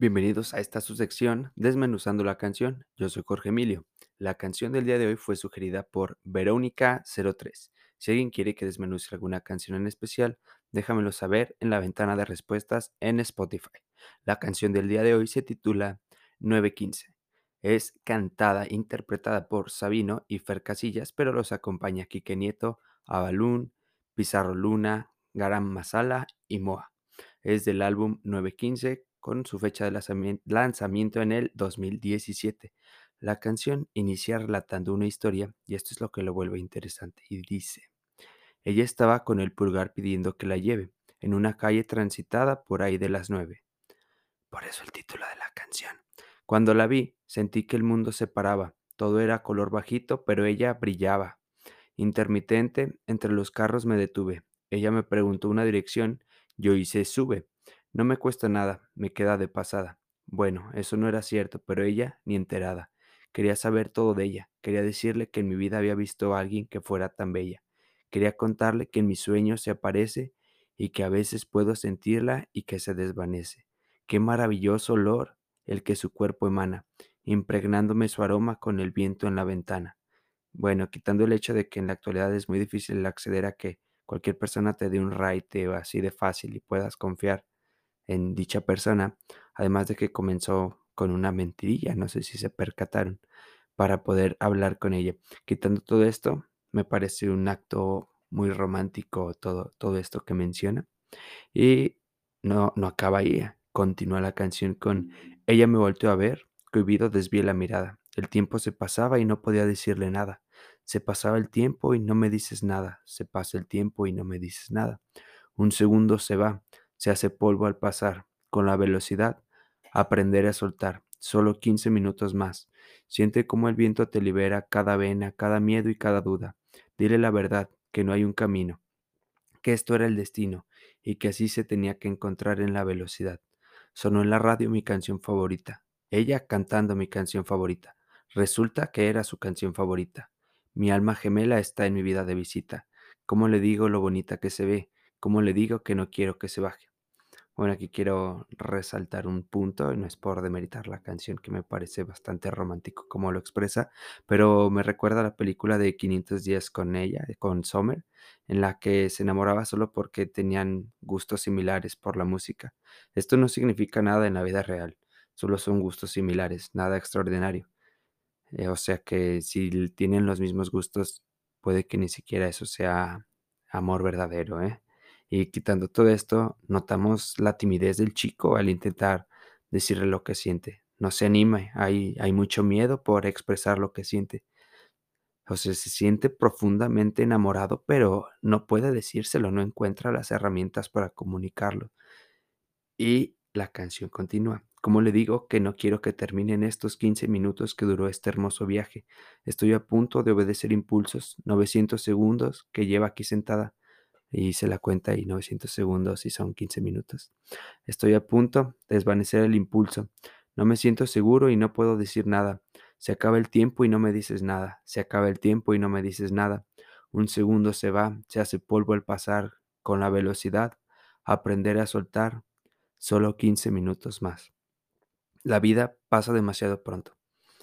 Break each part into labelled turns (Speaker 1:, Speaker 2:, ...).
Speaker 1: Bienvenidos a esta su sección Desmenuzando la canción. Yo soy Jorge Emilio. La canción del día de hoy fue sugerida por Verónica03. Si alguien quiere que desmenuce alguna canción en especial, déjamelo saber en la ventana de respuestas en Spotify. La canción del día de hoy se titula 915. Es cantada, interpretada por Sabino y Fer Casillas, pero los acompaña Quique Nieto, Avalún, Pizarro Luna, Garam Masala y Moa. Es del álbum 915 con su fecha de lanzamien- lanzamiento en el 2017. La canción inicia relatando una historia y esto es lo que lo vuelve interesante y dice, ella estaba con el pulgar pidiendo que la lleve en una calle transitada por ahí de las nueve. Por eso el título de la canción. Cuando la vi, sentí que el mundo se paraba. Todo era color bajito, pero ella brillaba. Intermitente, entre los carros me detuve. Ella me preguntó una dirección. Yo hice sube. No me cuesta nada, me queda de pasada. Bueno, eso no era cierto, pero ella ni enterada. Quería saber todo de ella. Quería decirle que en mi vida había visto a alguien que fuera tan bella. Quería contarle que en mis sueños se aparece y que a veces puedo sentirla y que se desvanece. Qué maravilloso olor el que su cuerpo emana, impregnándome su aroma con el viento en la ventana. Bueno, quitando el hecho de que en la actualidad es muy difícil acceder a que cualquier persona te dé un raite así de fácil y puedas confiar en dicha persona, además de que comenzó con una mentirilla, no sé si se percataron, para poder hablar con ella. Quitando todo esto, me parece un acto muy romántico todo, todo esto que menciona. Y no, no acaba ahí, continúa la canción con ella me volteó a ver, cohibido desvié la mirada. El tiempo se pasaba y no podía decirle nada. Se pasaba el tiempo y no me dices nada. Se pasa el tiempo y no me dices nada. Un segundo se va, se hace polvo al pasar. Con la velocidad, aprender a soltar. Solo 15 minutos más. Siente cómo el viento te libera cada vena, cada miedo y cada duda. Dile la verdad, que no hay un camino, que esto era el destino y que así se tenía que encontrar en la velocidad. Sonó en la radio mi canción favorita, ella cantando mi canción favorita. Resulta que era su canción favorita. Mi alma gemela está en mi vida de visita. ¿Cómo le digo lo bonita que se ve? ¿Cómo le digo que no quiero que se baje? Bueno, aquí quiero resaltar un punto, no es por demeritar la canción, que me parece bastante romántico como lo expresa, pero me recuerda a la película de 500 días con ella, eh, con Summer, en la que se enamoraba solo porque tenían gustos similares por la música. Esto no significa nada en la vida real, solo son gustos similares, nada extraordinario. Eh, o sea que si tienen los mismos gustos, puede que ni siquiera eso sea amor verdadero, ¿eh? Y quitando todo esto, notamos la timidez del chico al intentar decirle lo que siente. No se anima, hay, mucho miedo por expresar lo que siente. O sea, se siente profundamente enamorado, pero no puede decírselo, no encuentra las herramientas para comunicarlo. Y la canción continúa. Como le digo que no quiero que terminen estos 15 minutos que duró este hermoso viaje. Estoy a punto de obedecer impulsos. 900 segundos que lleva aquí sentada. Y se la cuenta y 900 segundos y son 15 minutos. Estoy a punto de desvanecer el impulso. No me siento seguro y no puedo decir nada. Se acaba el tiempo y no me dices nada. Se acaba el tiempo y no me dices nada. Un segundo se va, se hace polvo al pasar con la velocidad. Aprender a soltar. Solo 15 minutos más. La vida pasa demasiado pronto.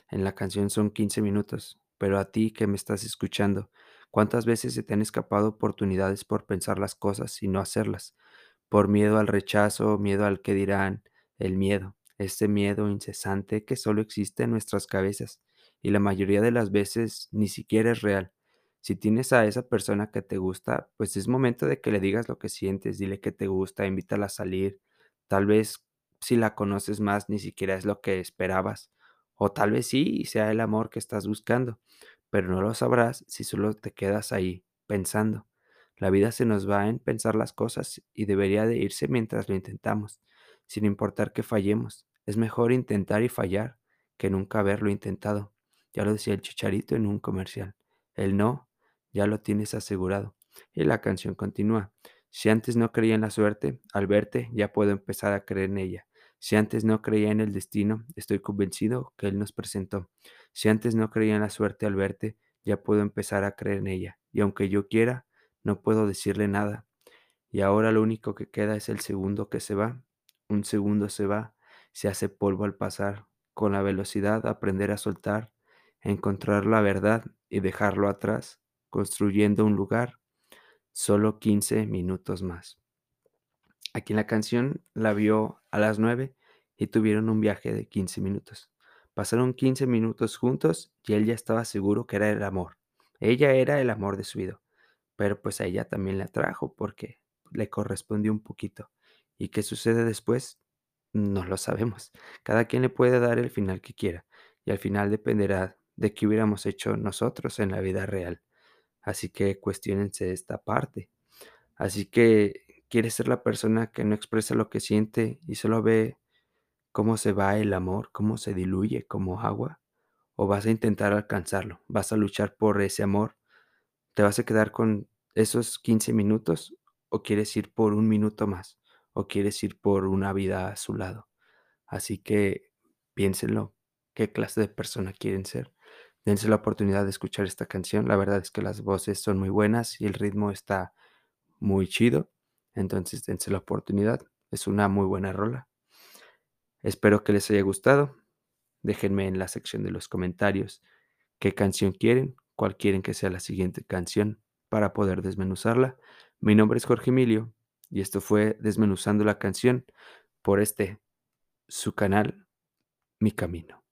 Speaker 1: En la canción son 15 minutos, pero a ti que me estás escuchando, ¿cuántas veces se te han escapado oportunidades por pensar las cosas y no hacerlas? Por miedo al rechazo, miedo al que dirán, el miedo, este miedo incesante que solo existe en nuestras cabezas y la mayoría de las veces ni siquiera es real. Si tienes a esa persona que te gusta, pues es momento de que le digas lo que sientes, dile que te gusta, invítala a salir. Tal vez si la conoces más ni siquiera es lo que esperabas, o tal vez sí sea el amor que estás buscando, pero no lo sabrás si solo te quedas ahí pensando. La vida se nos va en pensar las cosas y debería de irse mientras lo intentamos, sin importar que fallemos. Es mejor intentar y fallar que nunca haberlo intentado. Ya lo decía el Chicharito en un comercial. El no ya lo tienes asegurado. Y la canción continúa. Si antes no creía en la suerte, al verte ya puedo empezar a creer en ella. Si antes no creía en el destino, estoy convencido que Él nos presentó. Si antes no creía en la suerte al verte, ya puedo empezar a creer en ella. Y aunque yo quiera, no puedo decirle nada. Y ahora lo único que queda es el segundo que se va. Un segundo se va se hace polvo al pasar. Con la velocidad aprender a soltar, encontrar la verdad y dejarlo atrás, construyendo un lugar. Solo 15 minutos más. Aquí en la canción la vio a las 9 y tuvieron un viaje de 15 minutos. Pasaron 15 minutos juntos y él ya estaba seguro que era el amor. Ella era el amor de su vida, pero pues a ella también le atrajo porque le correspondió un poquito. ¿Y qué sucede después? No lo sabemos. Cada quien le puede dar el final que quiera y al final dependerá de qué hubiéramos hecho nosotros en la vida real. Así que cuestionense esta parte. Así que, ¿quieres ser la persona que no expresa lo que siente y solo ve cómo se va el amor, cómo se diluye como agua? ¿O vas a intentar alcanzarlo? ¿Vas a luchar por ese amor? ¿Te vas a quedar con esos 15 minutos o quieres ir por un minuto más? ¿O quieres ir por una vida a su lado? Así que piénsenlo, qué clase de persona quieren ser. Dense la oportunidad de escuchar esta canción. La verdad es que las voces son muy buenas y el ritmo está muy chido. Entonces dense la oportunidad. Es una muy buena rola. Espero que les haya gustado. Déjenme en la sección de los comentarios qué canción quieren, cuál quieren que sea la siguiente canción para poder desmenuzarla. Mi nombre es Jorge Emilio y esto fue Desmenuzando la canción por este, su canal, Mi Camino.